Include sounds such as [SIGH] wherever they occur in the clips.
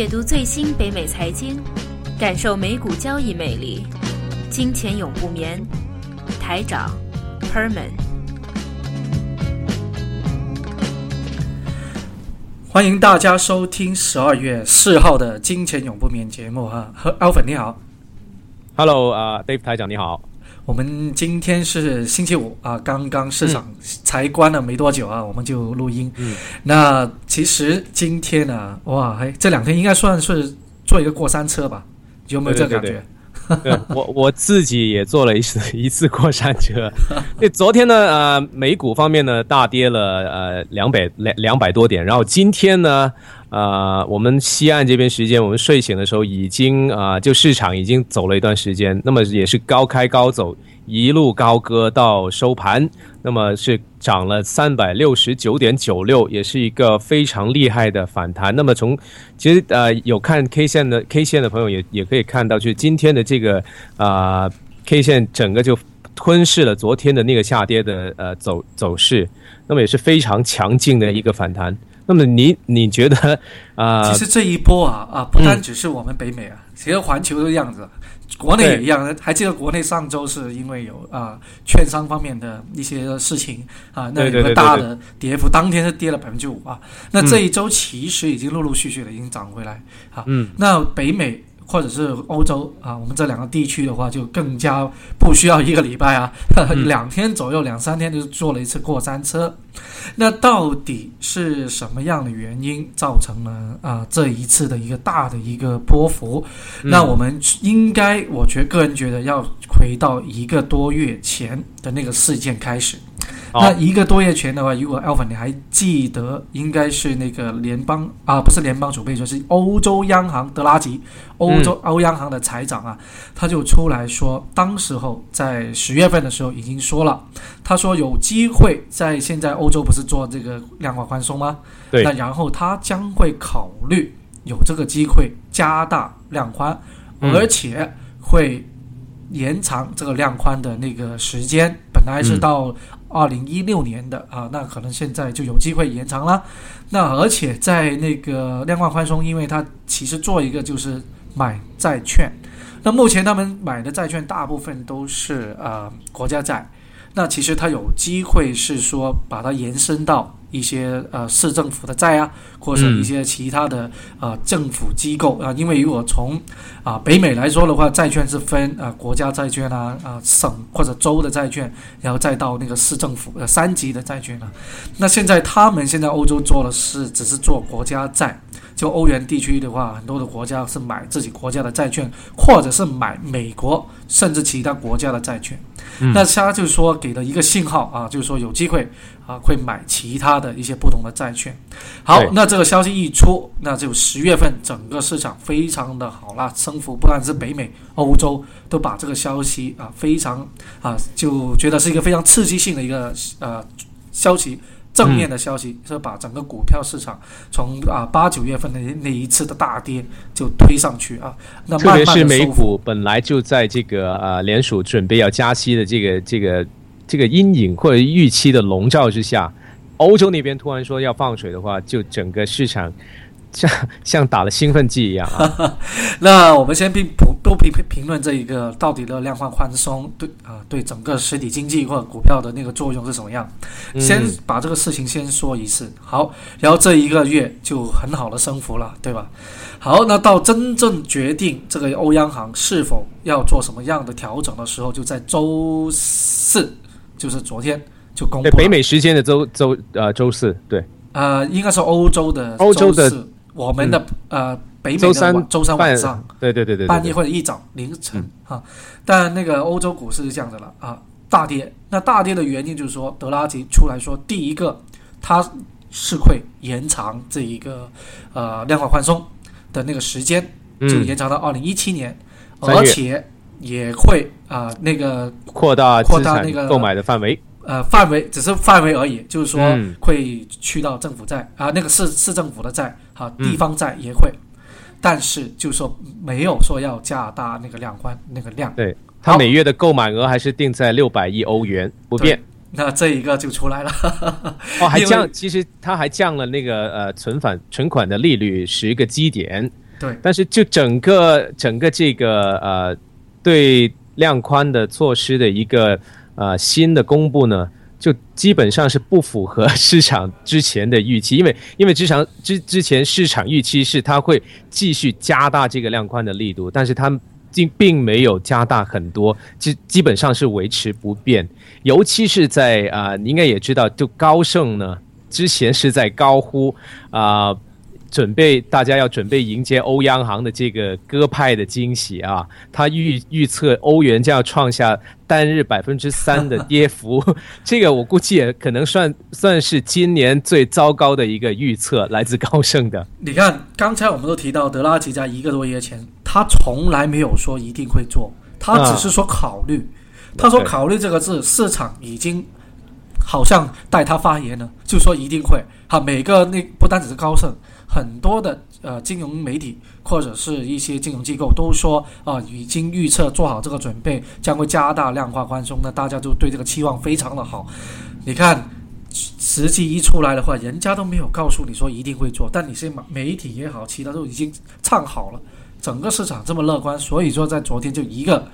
解读最新北美财经，感受美股交易魅力。金钱永不眠，台长 Perman。欢迎大家收听十二月四号的《金钱永不眠》节目哈。和 Alvin 你好，Hello 啊，Dave 台长你好。我们今天是星期五啊，刚刚市场才关了没多久啊，我们就录音。嗯，那其实今天呢，哇，哎，这两天应该算是做一个过山车吧？有没有这感觉？对我我自己也坐了一次一次过山车。[LAUGHS] 那昨天呢，呃，美股方面呢大跌了呃两百两两百多点，然后今天呢，呃，我们西岸这边时间，我们睡醒的时候已经啊，就市场已经走了一段时间，那么也是高开高走。一路高歌到收盘，那么是涨了三百六十九点九六，也是一个非常厉害的反弹。那么从其实呃有看 K 线的 K 线的朋友也也可以看到，就是今天的这个啊 K 线整个就吞噬了昨天的那个下跌的呃走走势，那么也是非常强劲的一个反弹。那么你你觉得啊？其实这一波啊啊，不单只是我们北美啊，其实环球的样子。国内也一样，还记得国内上周是因为有啊券商方面的一些事情啊，那有个大的跌幅，当天是跌了百分之五啊。那这一周其实已经陆陆续续的已经涨回来啊。嗯，那北美。或者是欧洲啊，我们这两个地区的话，就更加不需要一个礼拜啊，[LAUGHS] 两天左右、两三天就坐了一次过山车。那到底是什么样的原因造成了啊这一次的一个大的一个波幅？那我们应该，我觉个人觉得要回到一个多月前的那个事件开始。那一个多月前的话，如果 Alpha 你还记得，应该是那个联邦啊，不是联邦储备，就是欧洲央行德拉吉，欧洲欧央行的财长啊，他就出来说，当时候在十月份的时候已经说了，他说有机会在现在欧洲不是做这个量化宽松吗？对。那然后他将会考虑有这个机会加大量宽，而且会延长这个量宽的那个时间，本来是到。二零一六年的啊，那可能现在就有机会延长了。那而且在那个量化宽松，因为它其实做一个就是买债券。那目前他们买的债券大部分都是呃国家债。那其实它有机会是说把它延伸到。一些呃市政府的债啊，或者一些其他的呃政府机构啊，因为如果从啊北美来说的话，债券是分啊国家债券啊啊省或者州的债券，然后再到那个市政府呃三级的债券啊。那现在他们现在欧洲做的是只是做国家债，就欧元地区的话，很多的国家是买自己国家的债券，或者是买美国甚至其他国家的债券。那他就是说给了一个信号啊，就是说有机会啊会买其他的一些不同的债券。好，那这个消息一出，那就十月份整个市场非常的好啦，升幅不但是北美、欧洲都把这个消息啊非常啊就觉得是一个非常刺激性的一个呃消息。正面的消息是把整个股票市场从啊八九月份的那一次的大跌就推上去啊，那特别是美股本来就在这个呃联储准备要加息的这个这个这个阴影或者预期的笼罩之下，欧洲那边突然说要放水的话，就整个市场。像像打了兴奋剂一样啊！[LAUGHS] 那我们先评不不评评论这一个到底的量化宽松对啊对整个实体经济或者股票的那个作用是什么样？先把这个事情先说一次好，然后这一个月就很好的升幅了，对吧？好，那到真正决定这个欧央行是否要做什么样的调整的时候，就在周四，就是昨天就公布。北美时间的周周呃周四，对，呃，应该是欧洲的欧洲的。我们的呃北美的周三周三晚上，对对对对，半夜或者一早凌晨哈，但那个欧洲股市是这样的了啊，大跌。那大跌的原因就是说，德拉吉出来说，第一个他是会延长这一个呃量化宽松的那个时间，就延长到二零一七年，而且也会啊那个扩大扩大那个购买的范围。呃，范围只是范围而已，就是说会去到政府债啊，那个市市政府的债，哈，地方债也会，但是就说没有说要加大那个量宽那个量。对，它每月的购买额还是定在六百亿欧元不变。那这一个就出来了。哦，还降，[LAUGHS] 其实它还降了那个呃存款存款的利率十个基点。对，但是就整个整个这个呃对量宽的措施的一个呃新的公布呢，就基本上是不符合 [LAUGHS] 市场之前的预期，因为因为之前之之前市场预期是它会继续加大这个量宽的力度，但是它并并没有加大很多，基基本上是维持不变，尤其是在啊、你应该也知道，就高盛呢之前是在高呼啊。准备，大家要准备迎接欧央行的这个鸽派的惊喜啊！他预预测欧元将要创下单日百分之三的跌幅，[LAUGHS] 这个我估计也可能算算是今年最糟糕的一个预测，来自高盛的。你看，刚才我们都提到德拉吉在一个多月前，他从来没有说一定会做，他只是说考虑。他说“考虑”这个字，市场已经好像代他发言了，就说一定会。哈，每个那不单只是高盛，很多的呃金融媒体或者是一些金融机构都说啊、已经预测做好这个准备，将会加大量化宽松。那大家就对这个期望非常的好。你看。实际一出来的话，人家都没有告诉你说一定会做，但你是媒体也好，其他都已经唱好了，整个市场这么乐观，所以说在昨天就一个，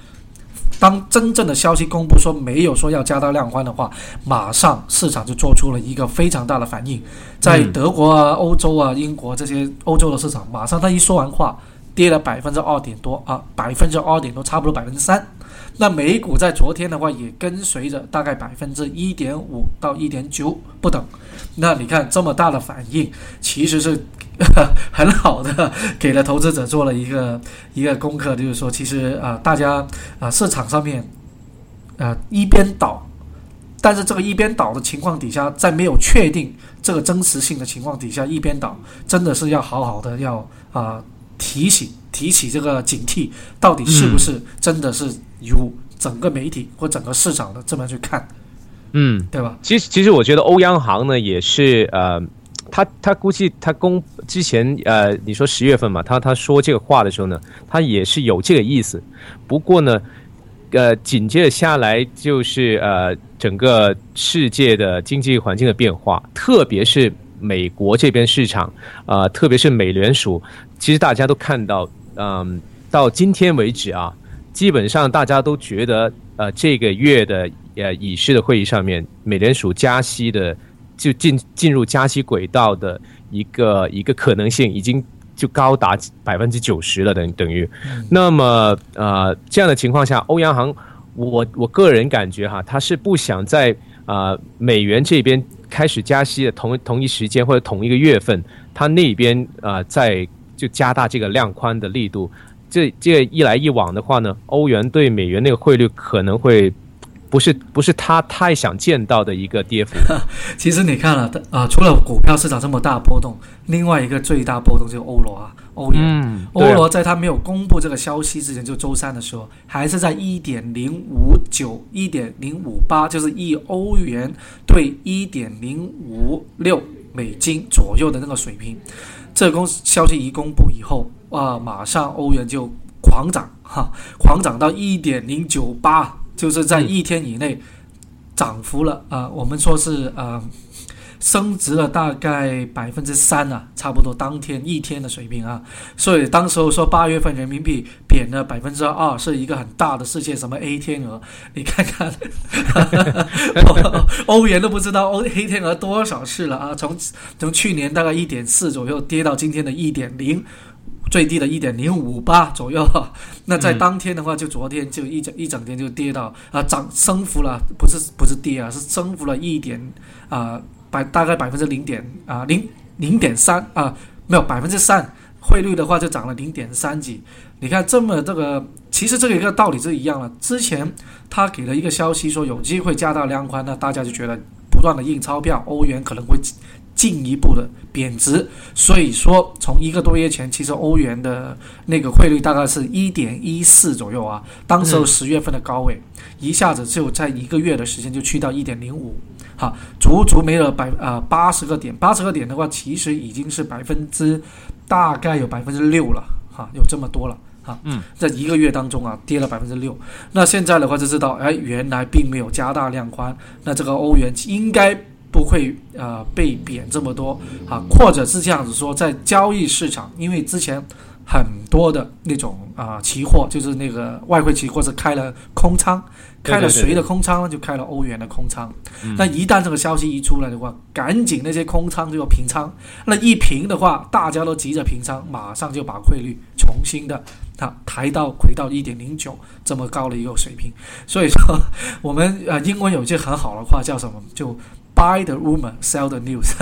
当真正的消息公布说没有说要加大量宽的话，马上市场就做出了一个非常大的反应，在嗯德国啊、欧洲啊、英国这些欧洲的市场，马上他一说完话，跌了百分之二点多啊，百分之二点多，差不多百分之三。那美股在昨天的话也跟随着大概百分之一点五到一点九不等。那你看这么大的反应，其实是 [LAUGHS] 很好的，给了投资者做了一个一个功课，就是说，其实啊、大家啊、市场上面啊、一边倒，但是这个一边倒的情况底下，在没有确定这个真实性的情况底下，一边倒真的是要好好的要啊、提醒提起这个警惕，到底是不是真的是由整个媒体或整个市场的这么去看，嗯，对吧？其实其实我觉得欧央行呢也是呃，他他估计他公之前呃，你说十月份嘛，他他说这个话的时候呢，他也是有这个意思。不过呢，呃，紧接着下来就是呃，整个世界的经济环境的变化，特别是美国这边市场，呃，特别是美联储，其实大家都看到，嗯、到今天为止啊，基本上大家都觉得，呃，这个月的呃议事的会议上面，美联储加息的就进进入加息轨道的一个一个可能性，已经就高达百分之九十了，等等于。那么呃这样的情况下，欧央行，我我个人感觉哈，他是不想在呃美元这边开始加息的同同一时间或者同一个月份，他那边呃在就加大这个量宽的力度。这这一来一往的话呢，欧元对美元那个汇率可能会不是不是他太想见到的一个跌幅。[LAUGHS] 其实你看了啊、除了股票市场这么大波动，另外一个最大波动就是欧罗啊，欧元。嗯欧罗在他没有公布这个消息之前，就周三的时候，还是在一点零五九、一点零五八，就是一欧元对一点零五六美金左右的那个水平。这公消息一公布以后，啊，马上欧元就狂涨哈，狂涨到一点零九八，就是在一天以内涨幅了啊、我们说是呃。升值了大概百分之三啊，差不多当天一天的水平啊，所以当时候说八月份人民币贬了百分之二，是一个很大的事件，什么 A 天鹅，你看看，[LAUGHS] 欧元都不知道欧 A 天鹅多少次了啊！从从去年大概一点四左右跌到今天的一点零。最低的一点零五八左右，[LAUGHS] 那在当天的话，就昨天就一整一整天就跌到啊涨升幅了，不是不是跌啊，是升幅了一点啊百大概百分之零点啊零零点三啊没有百分之三，汇率的话就涨了零点三几。你看这么这个，其实这个一个道理是一样的。之前他给了一个消息说有机会加大量宽，那大家就觉得不断的印钞票，欧元可能会进一步的贬值。所以说，从一个多月前，其实欧元的那个汇率大概是一点一四左右啊，当时候十月份的高位，一下子就在一个月的时间就去到一点零五，哈，足足没了百呃八十个点，八十个点的话，其实已经是百分之大概有百分之六了，哈，有这么多了。哈，嗯，在一个月当中啊，跌了百分之六。那现在的话就知道，哎，原来并没有加大量宽，那这个欧元应该不会呃被贬这么多啊，或者是这样子说，在交易市场，因为之前很多的那种啊、期货，就是那个外汇期货是开了空仓，开了谁的空仓呢？就开了欧元的空仓。那一旦这个消息一出来的话，赶紧那些空仓就要平仓。那一平的话，大家都急着平仓，马上就把汇率重新的啊抬到回到一点零九这么高的一个水平。所以说，我们呃英文有句很好的话叫什么？就 Buy the rumor, sell the news。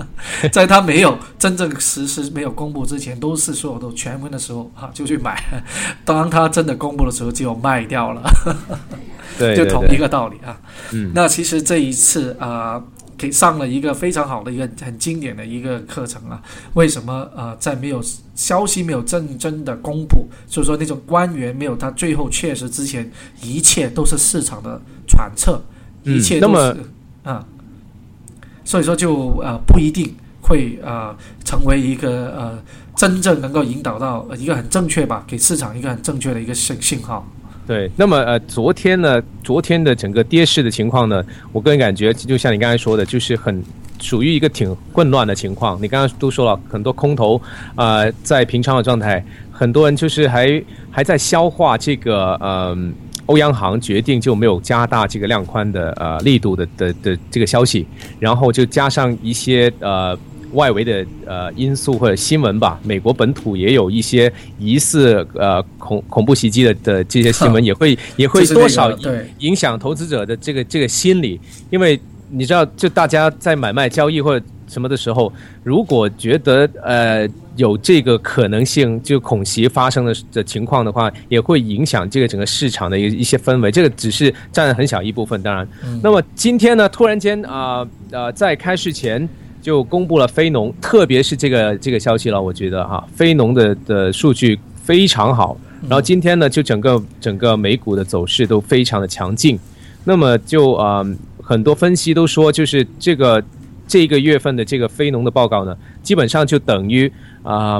[LAUGHS] 在他没有真正实施、没有公布之前，都是所有都全文的时候哈、就去买；当他真的公布的时候，就卖掉了。[LAUGHS] 对对就同一，个道理啊。嗯，那其实这一次啊、呃给上了一个非常好的一个很经典的一个课程啊。为什么呃在没有消息没有真正的公布，所以说那种官员没有他最后确实之前，一切都是市场的揣测，嗯一切都是啊、所以说就呃不一定会呃成为一个呃真正能够引导到一个很正确吧，给市场一个很正确的一个信信号。对，那么呃，昨天呢，昨天的整个跌势的情况呢，我个人感觉就像你刚才说的，就是很属于一个挺混乱的情况。你刚刚都说了很多空头，呃，在平常的状态，很多人就是还还在消化这个呃。欧央行决定就没有加大这个量宽的呃力度的的的这个消息，然后就加上一些呃外围的呃因素或者新闻吧，美国本土也有一些疑似呃恐恐怖袭击的的这些新闻，[LAUGHS] 也会也会多少影影响投资者的这个这个心理，因为你知道，就大家在买卖交易或者什么的时候，如果觉得呃有这个可能性，就恐袭发生的的情况的话，也会影响这个整个市场的一一些氛围。这个只是占很小一部分，当然。那么今天呢，突然间啊呃在开市前。就公布了非农，特别是这个这个消息了，我觉得哈，非农的的数据非常好。然后今天呢，就整个整个美股的走势都非常的强劲。那么就呃很多分析都说，就是这个这个月份的这个非农的报告呢，基本上就等于啊、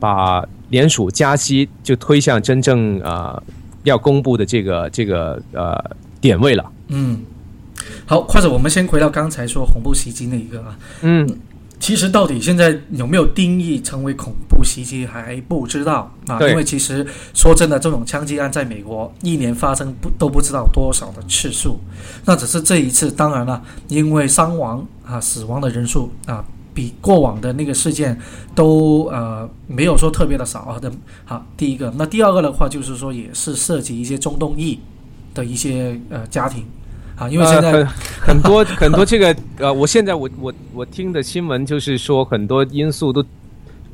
把联储加息就推向真正啊、要公布的这个这个呃点位了。嗯，好，或者我们先回到刚才说恐怖袭击那一个啊，嗯，其实到底现在有没有定义成为恐怖袭击还不知道啊，因为其实说真的，这种枪击案在美国一年发生不都不知道多少的次数，那只是这一次，当然了，因为伤亡啊、死亡的人数啊。比过往的那个事件都呃没有说特别的少啊的，好，第一个，那第二个的话就是说也是涉及一些中东裔的一些呃家庭啊，因为现在、呃、很 [LAUGHS] 很多很多这个呃，我现在我我我听的新闻就是说很多因素都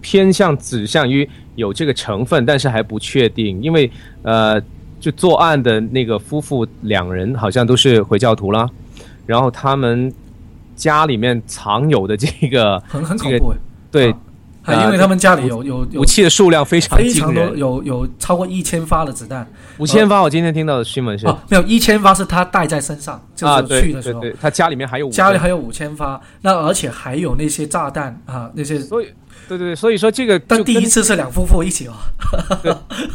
偏向指向于有这个成分，但是还不确定，因为呃，就作案的那个夫妇两人好像都是回教徒啦，然后他们家里面藏有的这个很很恐这个，对啊还因为他们家里有有有武器的数量非常惊非常多，人，有有超过一千发的子弹五千发。我今天听到的新闻是哦，没有一千发是他带在身上，就啊，是去的时候，他家里面还有家里还有五千发，那而且还有那些炸弹啊，那些。所以对对对，所以说这个但第一次是两夫妇一起哦，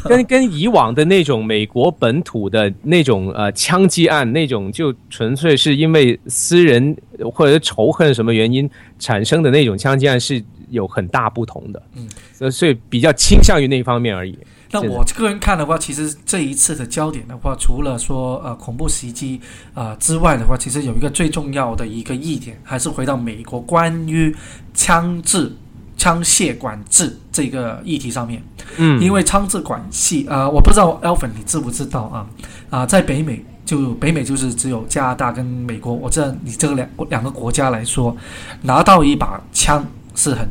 跟跟以往的那种美国本土的那种呃枪击案那种，就纯粹是因为私人或者是仇恨什么原因产生的那种枪击案是有很大不同的。嗯，所以所以比较倾向于那一方面而已。那我个人看的话，其实这一次的焦点的话，除了说呃恐怖袭击啊、呃之外的话，其实有一个最重要的一个疑点，还是回到美国关于枪支、枪械管制这个议题上面。嗯，因为枪支管系啊、呃我不知道 Alvin 你知不知道啊？啊、在北美就北美就是只有加拿大跟美国，我知道你这个两两个国家来说，拿到一把枪是很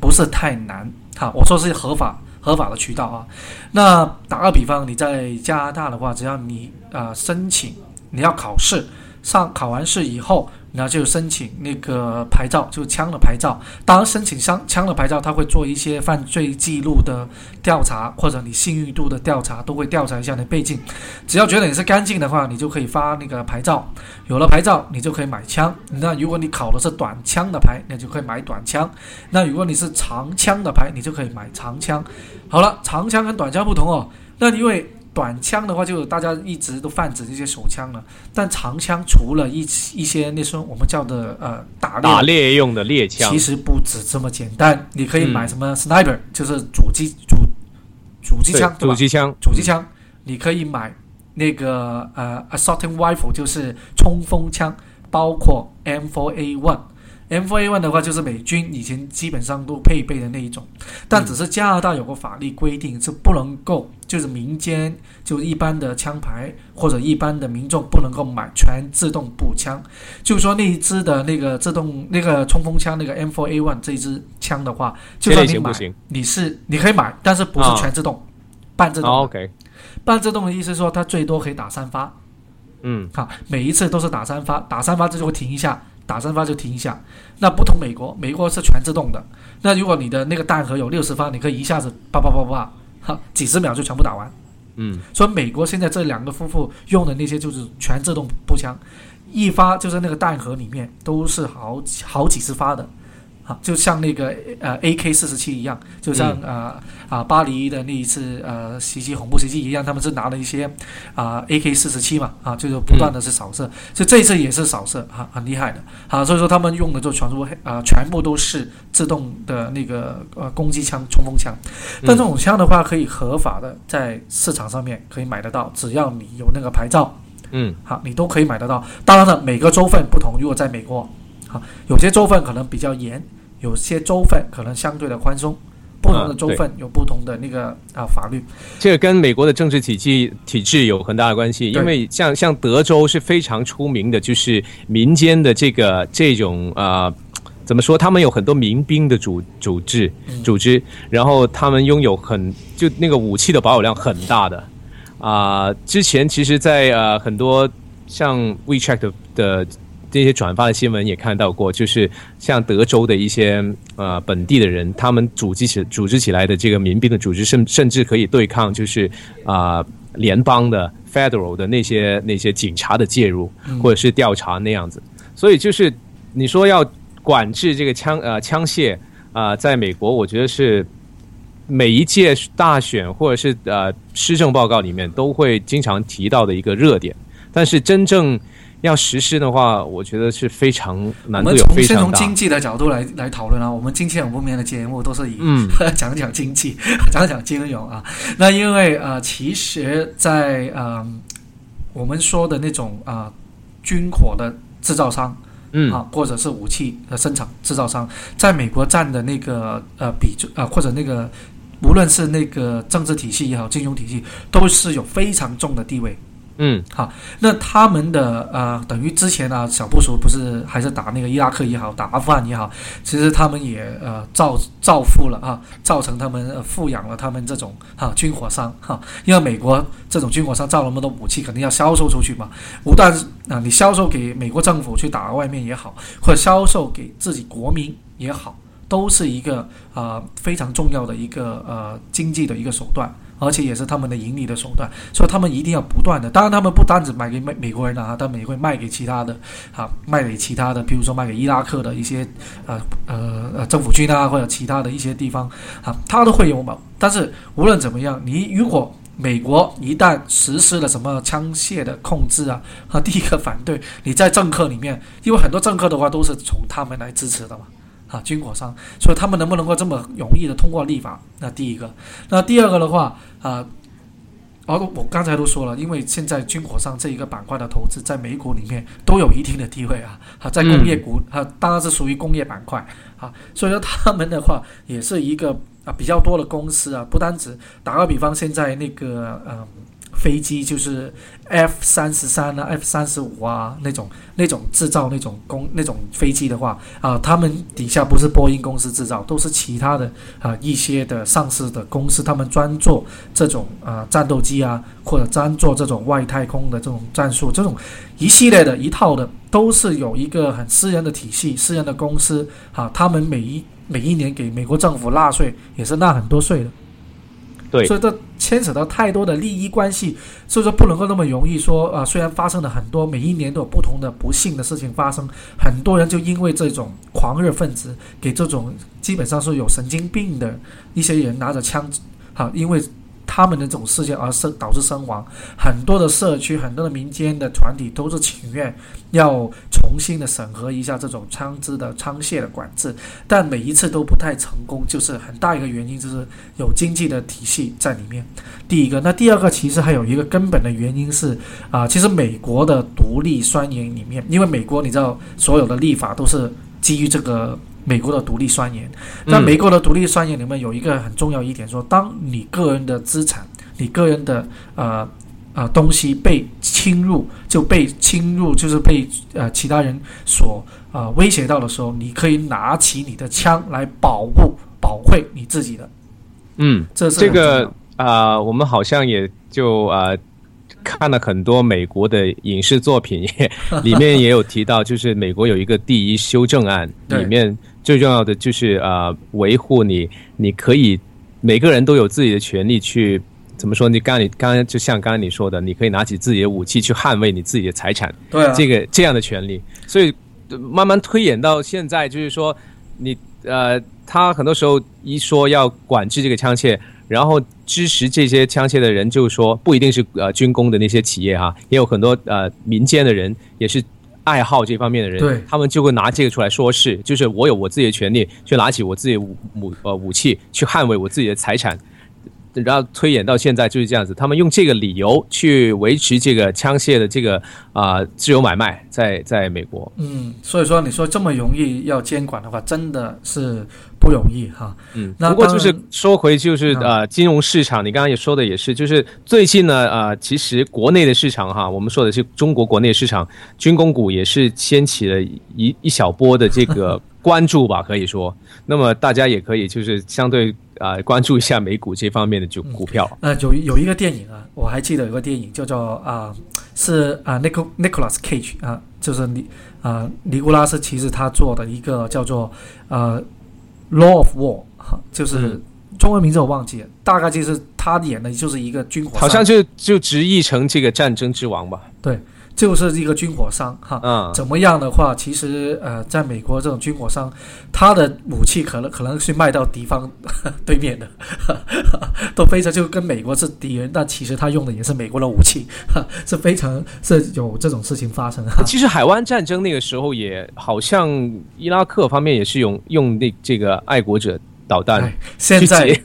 不是太难哈。我说是合法合法的渠道啊。那打个比方，你在加拿大的话，只要你啊申请，你要考试，上考完试以后，然后就申请那个牌照，就是枪的牌照。当然，申请枪枪的牌照，他会做一些犯罪记录的调查，或者你信誉度的调查，都会调查一下你的背景。只要觉得你是干净的话，你就可以发那个牌照。有了牌照，你就可以买枪。那如果你考的是短枪的牌，那就可以买短枪。那如果你是长枪的牌，你就可以买长枪。好了，长枪跟短枪不同哦。那因为短枪的话，就大家一直都泛指这些手枪了。但长枪除了一一些那时候我们叫的呃打猎打猎用的猎枪其，实不止这么简单，你可以买嗯什么 sniper，、就是主机主主机枪，主机枪，主机枪，你可以买那个呃 assaulting rifle，就是冲锋枪，包括 M4A1。M4A1 的话，就是美军以前基本上都配备的那一种，但只是加拿大有个法律规定是不能够，就是民间就一般的枪牌或者一般的民众不能够买全自动步枪，就是说那一支的那个自动那个冲锋枪那个 M4A1 这一支枪的话，就算你买。你是你可以买，但是不是啊全自动，半自动。OK，半自动的意思是说，它最多可以打三发，嗯。好，每一次都是打三发，打三发这就会停一下，打三发就停一下。那不同美国，美国是全自动的。那如果你的那个弹盒有六十发，你可以一下子叭叭叭叭，哈，几十秒就全部打完。嗯所以美国现在这两个夫妇用的那些就是全自动步枪，一发就是那个弹盒里面都是好几好几十发的，啊，就像那个呃 AK 四十七一样，就像呃啊巴黎的那一次呃袭击恐怖袭击一样，他们是拿了一些啊 AK 四十七嘛啊，就是不断的是扫射，所以这一次也是扫射啊，很厉害的。啊，所以说他们用的就全部啊全部都是自动的那个呃攻击枪冲锋枪。但这种枪的话，可以合法的在市场上面可以买得到，只要你有那个牌照，嗯。好，你都可以买得到。当然了，每个州份不同，如果在美国，好，有些州份可能比较严，有些州份可能相对的宽松，不同的州份有不同的那个啊法律。这个跟美国的政治体系体制有很大的关系，因为像像德州是非常出名的，就是民间的这个这种呃。怎么说？他们有很多民兵的组组织嗯组织，然后他们拥有很就那个武器的保有量很大的啊、之前其实在，呃很多像 WeChat 的的这些转发的新闻也看到过，就是像德州的一些呃本地的人，他们组织起组织起来的这个民兵的组织，甚甚至可以对抗就是啊、联邦的 Federal 的那些那些警察的介入或者是调查那样子。所以就是你说要管制这个枪呃枪械啊、在美国我觉得是每一届大选或者是呃施政报告里面都会经常提到的一个热点，但是真正要实施的话，我觉得是非常难度有们从先非常大。从经济的角度来来讨论啊，我们金钱永不眠的节目都是以、嗯 [LAUGHS] 讲讲经济，[LAUGHS] 讲讲金融啊。那因为呃，其实在，呃我们说的那种啊、呃军火的制造商，嗯啊，或者是武器的生产制造商，在美国占的那个呃比重呃或者那个无论是那个政治体系也好，金融体系都是有非常重的地位。嗯。好那他们的呃，等于之前啊，小布什不是还是打那个伊拉克也好，打阿富汗也好，其实他们也呃造造富了啊，造成他们、呃、富养了他们这种哈、军火商。哈、因为美国这种军火商造那么多武器，肯定要销售出去嘛，不但啊、你销售给美国政府去打外面也好，或者销售给自己国民也好，都是一个啊、非常重要的一个呃经济的一个手段。而且也是他们的盈利的手段，所以他们一定要不断的。当然，他们不单只卖给美美国人啊，他们也会卖给其他的，啊，卖给其他的，比如说卖给伊拉克的一些呃呃呃政府军啊，或者其他的一些地方啊，他都会有嘛。但是无论怎么样，你如果美国一旦实施了什么枪械的控制啊，啊，第一个反对你在政客里面，因为很多政客的话都是从他们来支持的嘛。啊，军火商，所以他们能不能够这么容易的通过立法？那第一个，那第二个的话，啊，哦，我刚才都说了，因为现在军火商这一个板块的投资在美股里面都有一定的地位啊，啊，在工业股啊，当然是属于工业板块啊，所以说他们的话也是一个啊比较多的公司啊，不单指打个比方，现在那个嗯。飞机就是 F 三十三啊，F 三十五啊那种那种制造那种工那种飞机的话啊，他们底下不是波音公司制造，都是其他的啊一些的上市的公司，他们专做这种啊战斗机啊，或者专做这种外太空的这种战术，这种一系列的一套的，都是有一个很私人的体系、私人的公司啊，他们每一每一年给美国政府纳税，也是纳很多税的。对。所以这牵扯到太多的利益关系，所以说不能够那么容易说啊、虽然发生了很多，每一年都有不同的不幸的事情发生，很多人就因为这种狂热分子给这种基本上是有神经病的一些人拿着枪，好、因为他们的这种事件而生导致身亡，很多的社区、很多的民间的团体都是请愿要重新的审核一下这种枪支的枪械的管制，但每一次都不太成功，就是很大一个原因就是有经济的体系在里面。第一个，那第二个其实还有一个根本的原因是啊，其实美国的独立宣言里面，因为美国你知道所有的立法都是基于这个。美国的独立宣言，在美国的独立宣言里面有一个很重要一点，说当你个人的资产、你个人的呃呃东西被侵入，就被侵入，就是被呃其他人所呃威胁到的时候，你可以拿起你的枪来保护、保卫你自己的。嗯，这是这个啊，我们好像也就啊。看了很多美国的影视作品，[LAUGHS] 里面也有提到，就是美国有一个第一修正案，里面最重要的就是啊，维护你，你可以每个人都有自己的权利去怎么说？你刚你刚刚就像刚刚你说的，你可以拿起自己的武器去捍卫你自己的财产，对这个这样的权利。所以慢慢推演到现在，就是说你呃，他很多时候一说要管制这个枪械。然后支持这些枪械的人，就是说不一定是呃军工的那些企业哈，也有很多呃民间的人也是爱好这方面的人，对，他们就会拿这个出来说事，就是我有我自己的权利，去拿起我自己武武呃武器去捍卫我自己的财产。然后推演到现在就是这样子，他们用这个理由去维持这个枪械的这个啊自由买卖，在在美国。嗯，所以说你说这么容易要监管的话，真的是不容易哈。嗯，不过就是说回就是呃金融市场，你刚刚也说的也是，就是最近呢啊，其实国内的市场哈，我们说的是中国国内市场，军工股也是掀起了一一小波的这个关注吧，可以说。那么大家也可以就是相对。啊，关注一下美股这方面的就股票。呃，有有一个电影啊，我还记得有个电影叫做啊，是啊，Nic Nicholas Cage 啊，就是尼啊尼古拉斯其实他做的一个叫做呃《Law of War》哈，就是中文名字我忘记了，大概就是他演的就是一个军火，好像就就直译成这个战争之王吧。对。就是一个军火商哈，怎么样的话，其实呃，在美国这种军火商，他的武器可能可能是卖到敌方 [LAUGHS] 对面的，[LAUGHS] 都非常就跟美国是敌人，但其实他用的也是美国的武器，[LAUGHS] 是非常是有这种事情发生。其实海湾战争那个时候也好像伊拉克方面也是用用那这个爱国者导弹。现在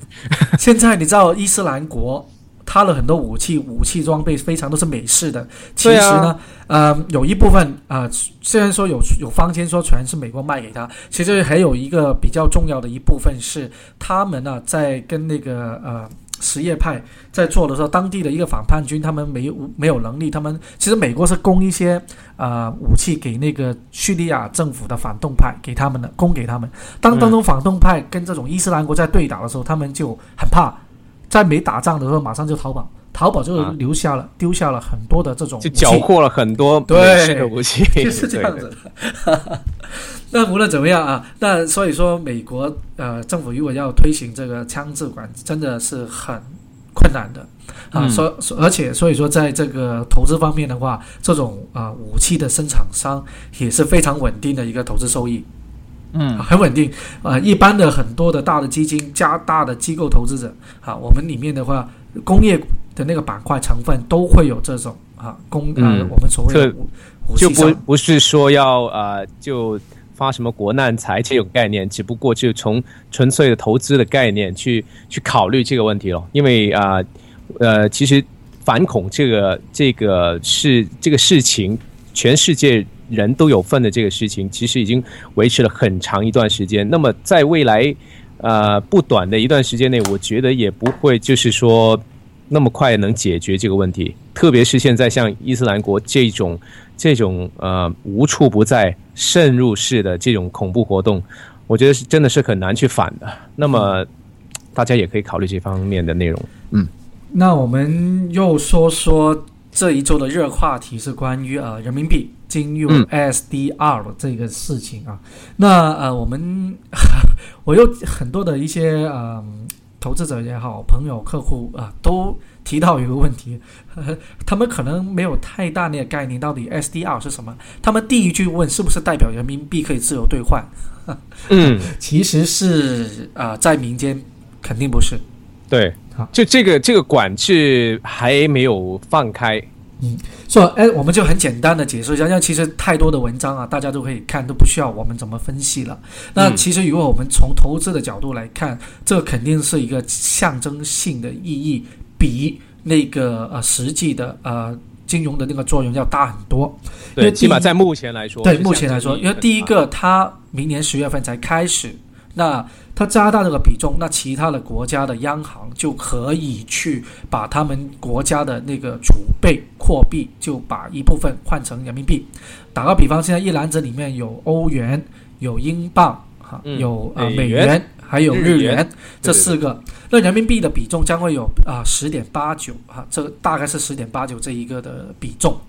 现在你知道伊斯兰国？他的很多武器、武器装备非常都是美式的。其实呢，呃，有一部分啊，虽然说有有坊间说全是美国卖给他，其实还有一个比较重要的一部分是他们呢在跟那个呃什叶派在做的时候，当地的一个反叛军，他们没有没有能力，他们其实美国是供一些呃武器给那个叙利亚政府的反动派给他们的，供给他们。当当中反动派跟这种伊斯兰国在对打的时候，他们就很怕。在没打仗的时候，马上就逃跑，逃跑就留下了，丢下了很多的这种，就缴获了很多对武器，[LAUGHS] 就是这样子。[LAUGHS] 那无论怎么样啊，那所以说，美国呃政府如果要推行这个枪支管制，真的是很困难的啊。所而且所以说，在这个投资方面的话，这种啊武器的生产商也是非常稳定的一个投资收益。嗯，[LAUGHS] 很稳定啊。一般的很多的大的基金加大的机构投资者啊，我们里面的话，工业的那个板块成分都会有这种啊工啊，我们所谓的就不不是说要啊就发什么国难财这种概念，只不过就从纯粹的投资的概念去去考虑这个问题了。因为啊呃，其实反恐这个这个是这个事情，全世界。人都有份的这个事情，其实已经维持了很长一段时间。那么在未来，呃，不短的一段时间内，我觉得也不会就是说那么快能解决这个问题。特别是现在像伊斯兰国这种这种呃无处不在渗入式的这种恐怖活动，我觉得是真的是很难去反的。那么大家也可以考虑这方面的内容。嗯，那我们又说说这一周的热话题是关于呃人民币。进入 SDR 的这个事情啊，那呃，我们我有很多的一些呃投资者也好，朋友、客户啊，都提到一个问题，[LAUGHS] 他们可能没有太大那个概念，到底 SDR 是什么？他们第一句问是不是代表人民币可以自由兑换？[LAUGHS] 嗯，其实是啊，在民间肯定不是。对好，就这个这个管制还没有放开。嗯说，哎，我们就很简单的解释一下，因为其实太多的文章啊，大家都可以看，都不需要我们怎么分析了。那其实如果我们从投资的角度来看，这肯定是一个象征性的意义，比那个呃实际的呃金融的那个作用要大很多。因为对，起码在目前来说，对目前来说，因为第一个，它明年十月份才开始，那它加大这个比重，那其他的国家的央行就可以去把他们国家的那个储备货币，就把一部分换成人民币。打个比方，现在一篮子里面有欧元、有英镑、哈、嗯有呃美元，还有日元，这四个。那人民币的比重将会有啊十点八九啊，这大概是十点八九这一个的比重。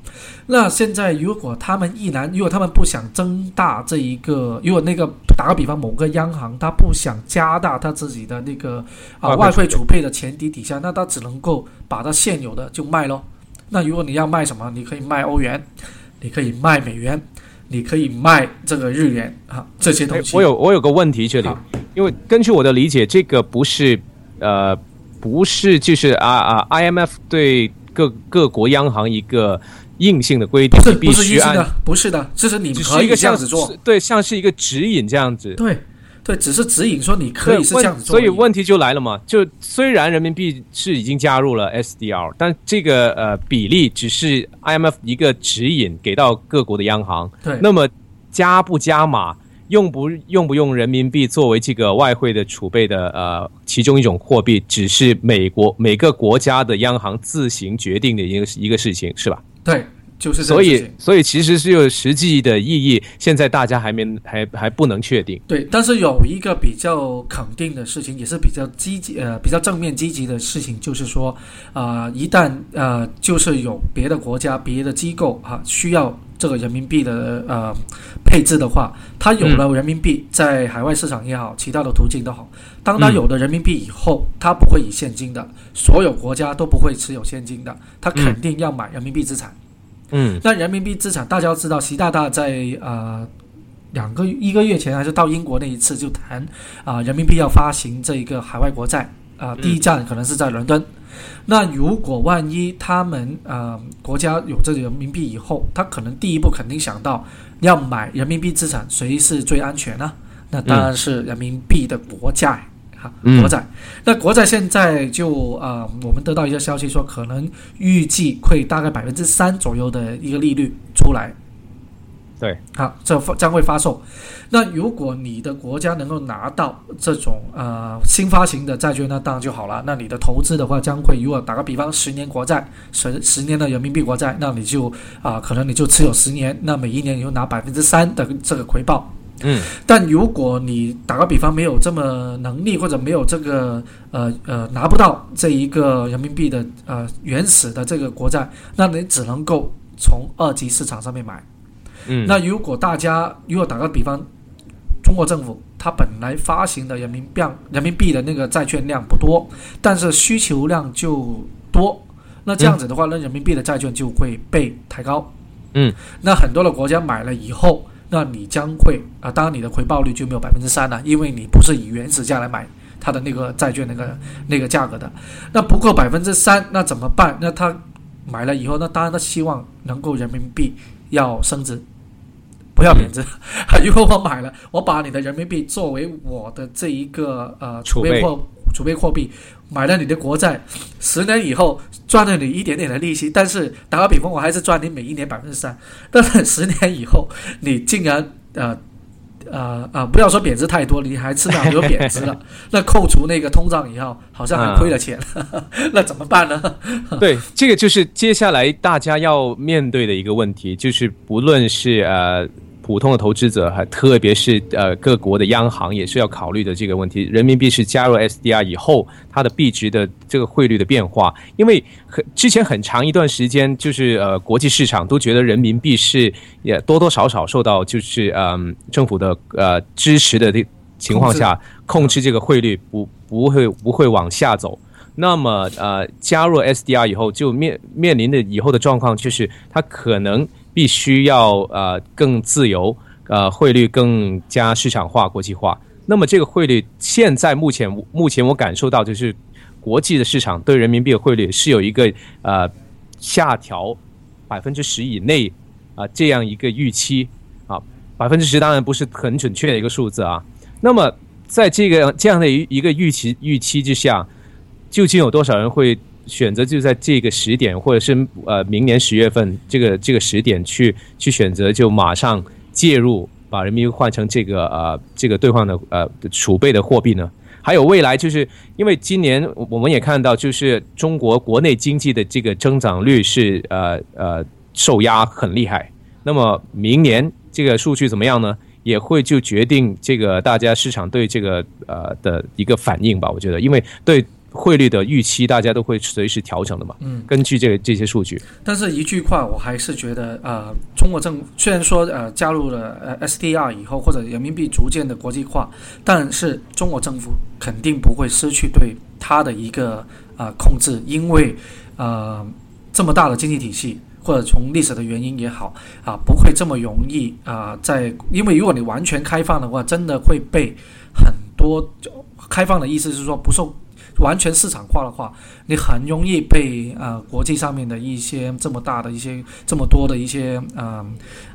那现在如果他们一南，如果他们不想增大这一个，如果那个打个比方，某个央行他不想加大他自己的那个啊外汇储备的前提底下，那他只能够把它现有的就卖咯。那如果你要卖什么，你可以卖欧元，你可以卖美元，你可以卖这个日元啊这些东哎西。我有我有个问题这里好，因为根据我的理解，这个不是呃不是就是啊啊 IMF 对各各国央行一个硬性的规定，是必须按的，不是的，这是你只可以是一个这样子做。对，像是一个指引这样子。对对，只是指引说你可以是这样子做所以问题就来了嘛，就虽然人民币是已经加入了 SDR，但这个呃比例只是 IMF 一个指引给到各国的央行。对那么加不加码，用不用不用人民币作为这个外汇的储备的呃其中一种货币，只是美国每个国家的央行自行决定的一个一个事情，是吧？对，就是这所以。所以其实是有实际的意义，现在大家还没还还不能确定。对，但是有一个比较肯定的事情，也是比较积极呃比较正面积极的事情，就是说，呃，一旦呃就是有别的国家、别的机构哈、需要这个人民币的呃配置的话，它有了人民币，在海外市场也好，其他的途径都好，当它嗯有了人民币以后，它不会以现金的，所有国家都不会持有现金的，它肯定要买人民币资产。嗯。那人民币资产，大家要知道，习大大在呃两个一个月前还是到英国那一次就谈啊、人民币要发行这一个海外国债啊、嗯。第一站可能是在伦敦。那如果万一他们呃国家有这个人民币以后，他可能第一步肯定想到要买人民币资产，谁是最安全呢？那当然是人民币的国债。哈，嗯国债，那国债现在就呃，我们得到一个消息说，可能预计会大概百分之三左右的一个利率出来。对，好，这发将会发售。那如果你的国家能够拿到这种呃新发行的债券，那当然就好了。那你的投资的话，将会如果打个比方，十年国债，十十年的人民币国债，那你就啊、可能你就持有十年，那每一年你就拿百分之三的这个回报。嗯但如果你打个比方，没有这么能力，或者没有这个呃呃拿不到这一个人民币的呃原始的这个国债，那你只能够从二级市场上面买。嗯，那如果大家如果打个比方，中国政府它本来发行的人民币人民币的那个债券量不多，但是需求量就多，那这样子的话，那人民币的债券就会被抬高。嗯，那很多的国家买了以后，那你将会啊、当然你的回报率就没有百分之三了，因为你不是以原始价来买它的那个债券那个那个价格的，那不够百分之三，那怎么办？那他买了以后，那当然他希望能够人民币要升值，不要贬值。[LAUGHS] 如果我买了，我把你的人民币作为我的这一个呃储储备备货储备货币，买了你的国债，十年以后赚了你一点点的利息，但是打个比方，我还是赚你每一年百分之三。但是十年以后，你竟然呃。呃呃，不要说贬值太多，你还吃到有贬值了，[LAUGHS] 那扣除那个通胀以后，好像还亏了钱，[LAUGHS] 那怎么办呢？对，这个就是接下来大家要面对的一个问题，就是不论是呃普通的投资者，还特别是呃各国的央行，也是要考虑的这个问题。人民币是加入 SDR 以后，它的币值的这个汇率的变化，因为很之前很长一段时间，就是呃国际市场都觉得人民币是也多多少少受到就是嗯、政府的呃支持的这情况下，控制这个汇率不不会不会往下走。那么呃，加入 SDR 以后，就面面临的以后的状况就是，它可能必须要呃更自由，呃汇率更加市场化、国际化。那么这个汇率现在目前目前我感受到就是国际的市场对人民币的汇率是有一个呃下调百分之十以内啊这样一个预期啊，百分之十当然不是很准确的一个数字啊。那么在这个这样的一一个预期预期之下，究竟有多少人会选择就在这个时点，或者是呃明年十月份这个这个时点去去选择就马上介入，把人民币换成这个呃这个兑换的呃储备的货币呢？还有未来，就是因为今年我们也看到，就是中国国内经济的这个增长率是呃呃受压很厉害。那么明年这个数据怎么样呢？也会就决定这个大家市场对这个呃的一个反应吧。我觉得，因为对。汇率的预期，大家都会随时调整的嘛。嗯，根据这个这些数据。但是一句话，我还是觉得，呃，中国政虽然说呃加入了呃 SDR 以后，或者人民币逐渐的国际化，但是中国政府肯定不会失去对它的一个呃控制，因为呃这么大的经济体系，或者从历史的原因也好啊，不会这么容易啊，在因为如果你完全开放的话，真的会被很多开放的意思是说不受。完全市场化的话，你很容易被呃国际上面的一些这么大的一些这么多的一些呃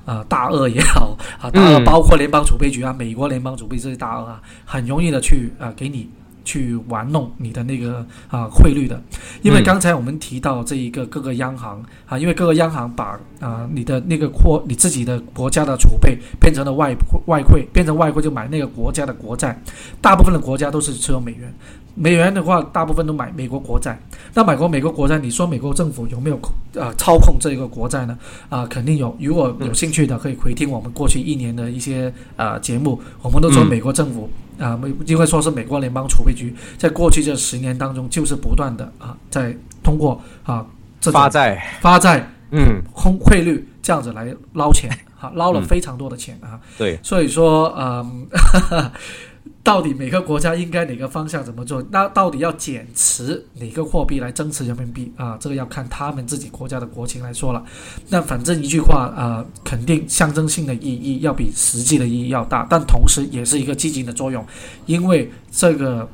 呃大鳄也好啊，大鳄包括联邦储备局啊、美国联邦储备这些大鳄啊，很容易的去啊给你去玩弄你的那个啊汇率的。因为刚才我们提到这一个各个央行啊，因为各个央行把啊你的那个货你自己的国家的储备变成了外外汇，变成外汇就买那个国家的国债，大部分的国家都是持有美元。美元的话，大部分都买美国国债。那买过美国国债，你说美国政府有没有呃操控这个国债呢？啊，肯定有。如果有兴趣的，可以回听我们过去一年的一些呃节目。我们都说美国政府啊，美因为说是美国联邦储备局，在过去这十年当中，就是不断的啊，在通过啊发债发债，嗯，空汇率这样子来捞钱，啊，捞了非常多的钱啊。对，所以说嗯。[LAUGHS] 到底每个国家应该哪个方向怎么做？那到底要减持哪个货币来增持人民币啊？这个要看他们自己国家的国情来说了。那反正一句话啊，肯定象征性的意义要比实际的意义要大，但同时也是一个积极的作用，因为这个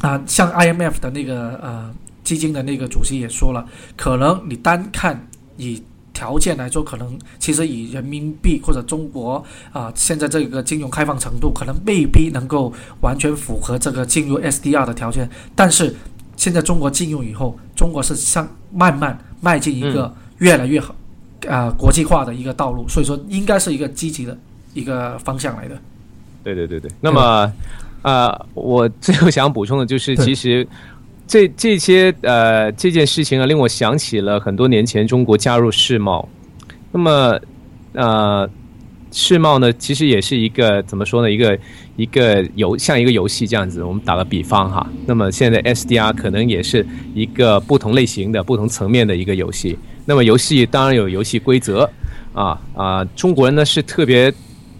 啊，像 IMF 的那个呃基金的那个主席也说了，可能你单看以。条件来说，可能其实以人民币或者中国啊，现在这个金融开放程度，可能未必能够完全符合这个进入 SDR 的条件。但是现在中国进入以后，中国是向慢慢迈进一个越来越好啊国际化的一个道路，所以说应该是一个积极的一个方向来的。对对对对。那么呃，我最后想补充的就是，其实。这这些呃这件事情啊，令我想起了很多年前中国加入世贸。那么呃，世贸呢，其实也是一个怎么说呢？一个一个游像一个游戏这样子。我们打个比方哈。那么现在 SDR 可能也是一个不同类型的、不同层面的一个游戏。那么游戏当然有游戏规则啊啊，中国人呢是特别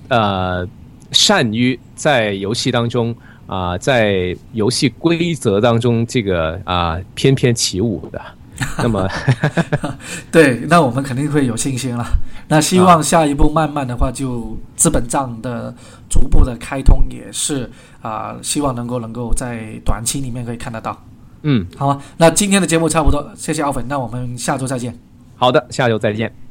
呃善于在游戏当中。啊，在游戏规则当中，这个啊翩翩起舞的，[LAUGHS] 那么，[LAUGHS] 对，那我们肯定会有信心了。那希望下一步慢慢的话，就资本账的逐步的开通，也是啊，希望能够能够在短期里面可以看得到。嗯，好吧，那今天的节目差不多，谢谢奥粉，那我们下周再见。好的，下周再见。